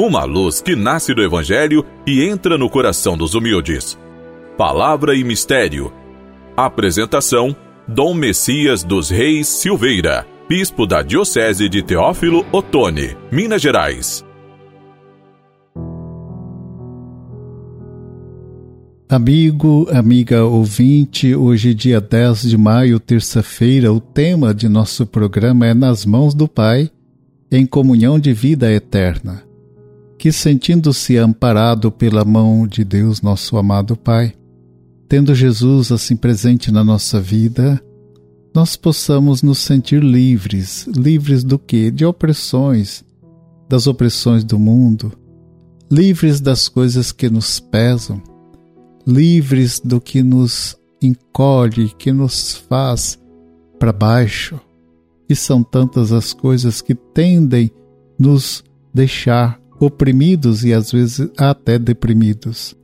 uma luz que nasce do Evangelho e entra no coração dos humildes. Palavra e Mistério. Apresentação: Dom Messias dos Reis Silveira, Bispo da Diocese de Teófilo Otoni, Minas Gerais. Amigo, amiga ouvinte, hoje, dia 10 de maio, terça-feira, o tema de nosso programa é Nas Mãos do Pai, em comunhão de vida eterna que, sentindo-se amparado pela mão de Deus, nosso amado Pai, tendo Jesus assim presente na nossa vida, nós possamos nos sentir livres, livres do que? De opressões, das opressões do mundo, livres das coisas que nos pesam, livres do que nos encolhe, que nos faz para baixo. E são tantas as coisas que tendem nos deixar oprimidos e às vezes até deprimidos.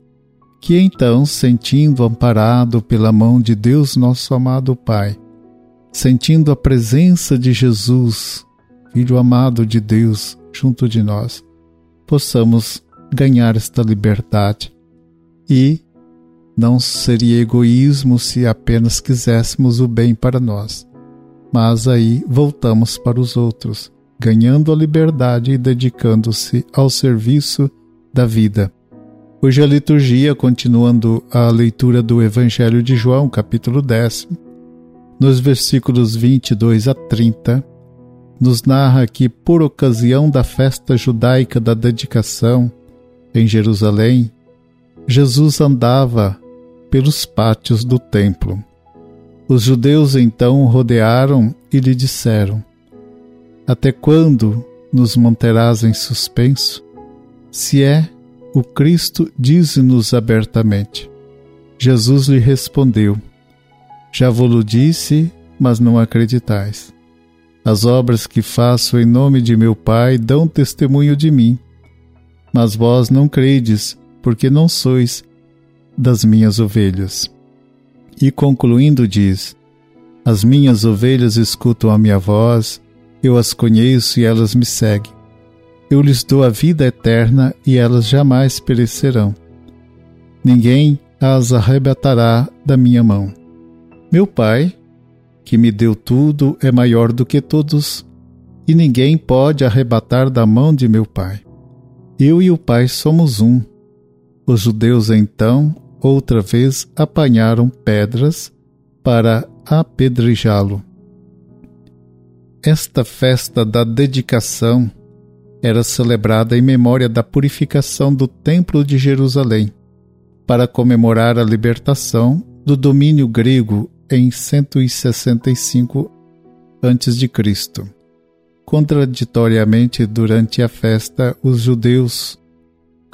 Que então, sentindo amparado pela mão de Deus, nosso amado Pai, sentindo a presença de Jesus, Filho amado de Deus, junto de nós, possamos ganhar esta liberdade. E não seria egoísmo se apenas quiséssemos o bem para nós, mas aí voltamos para os outros ganhando a liberdade e dedicando-se ao serviço da vida. Hoje a liturgia, continuando a leitura do Evangelho de João, capítulo 10, nos versículos 22 a 30, nos narra que, por ocasião da festa judaica da dedicação em Jerusalém, Jesus andava pelos pátios do templo. Os judeus então rodearam e lhe disseram: até quando nos manterás em suspenso? Se é o Cristo, dize-nos abertamente. Jesus lhe respondeu: Já vou-lo disse, mas não acreditais. As obras que faço em nome de meu Pai dão testemunho de mim. Mas vós não credes, porque não sois das minhas ovelhas. E concluindo, diz: As minhas ovelhas escutam a minha voz, eu as conheço e elas me seguem. Eu lhes dou a vida eterna e elas jamais perecerão. Ninguém as arrebatará da minha mão. Meu Pai, que me deu tudo, é maior do que todos, e ninguém pode arrebatar da mão de meu Pai. Eu e o Pai somos um. Os judeus então, outra vez, apanharam pedras para apedrejá-lo. Esta festa da dedicação era celebrada em memória da purificação do Templo de Jerusalém, para comemorar a libertação do domínio grego em 165 a.C. Contraditoriamente, durante a festa, os judeus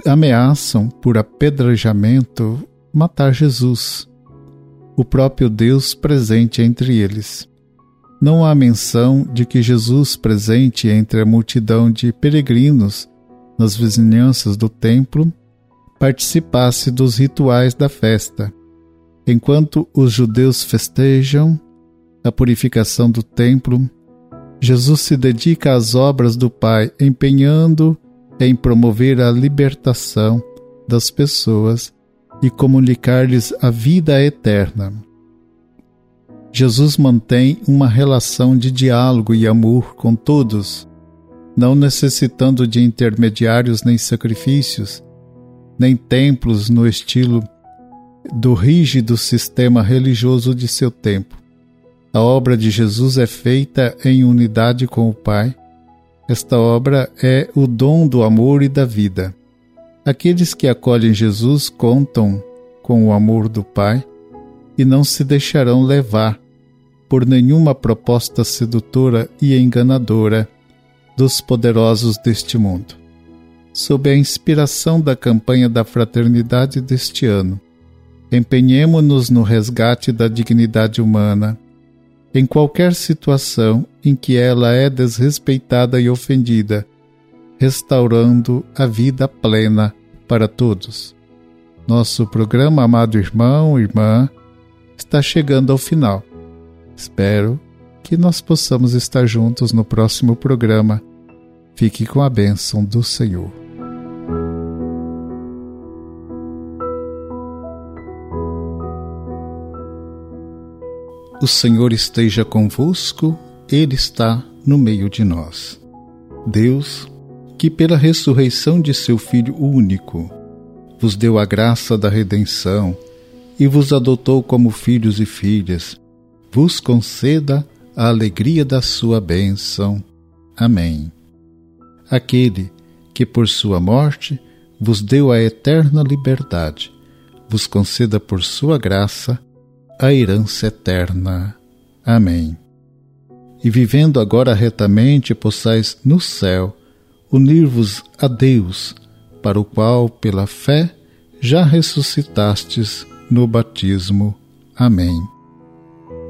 ameaçam, por apedrejamento, matar Jesus, o próprio Deus presente entre eles não há menção de que Jesus, presente entre a multidão de peregrinos nas vizinhanças do templo, participasse dos rituais da festa. Enquanto os judeus festejam a purificação do templo, Jesus se dedica às obras do Pai, empenhando em promover a libertação das pessoas e comunicar-lhes a vida eterna. Jesus mantém uma relação de diálogo e amor com todos, não necessitando de intermediários nem sacrifícios, nem templos no estilo do rígido sistema religioso de seu tempo. A obra de Jesus é feita em unidade com o Pai. Esta obra é o dom do amor e da vida. Aqueles que acolhem Jesus contam com o amor do Pai e não se deixarão levar por nenhuma proposta sedutora e enganadora dos poderosos deste mundo. Sob a inspiração da campanha da fraternidade deste ano, empenhemo-nos no resgate da dignidade humana, em qualquer situação em que ela é desrespeitada e ofendida, restaurando a vida plena para todos. Nosso programa, amado irmão, irmã, está chegando ao final. Espero que nós possamos estar juntos no próximo programa. Fique com a bênção do Senhor. O Senhor esteja convosco, Ele está no meio de nós. Deus, que pela ressurreição de seu Filho único, vos deu a graça da redenção e vos adotou como filhos e filhas vos conceda a alegria da sua bênção. Amém. Aquele que por sua morte vos deu a eterna liberdade, vos conceda por sua graça a herança eterna. Amém. E vivendo agora retamente, possais no céu unir-vos a Deus, para o qual, pela fé, já ressuscitastes no batismo. Amém.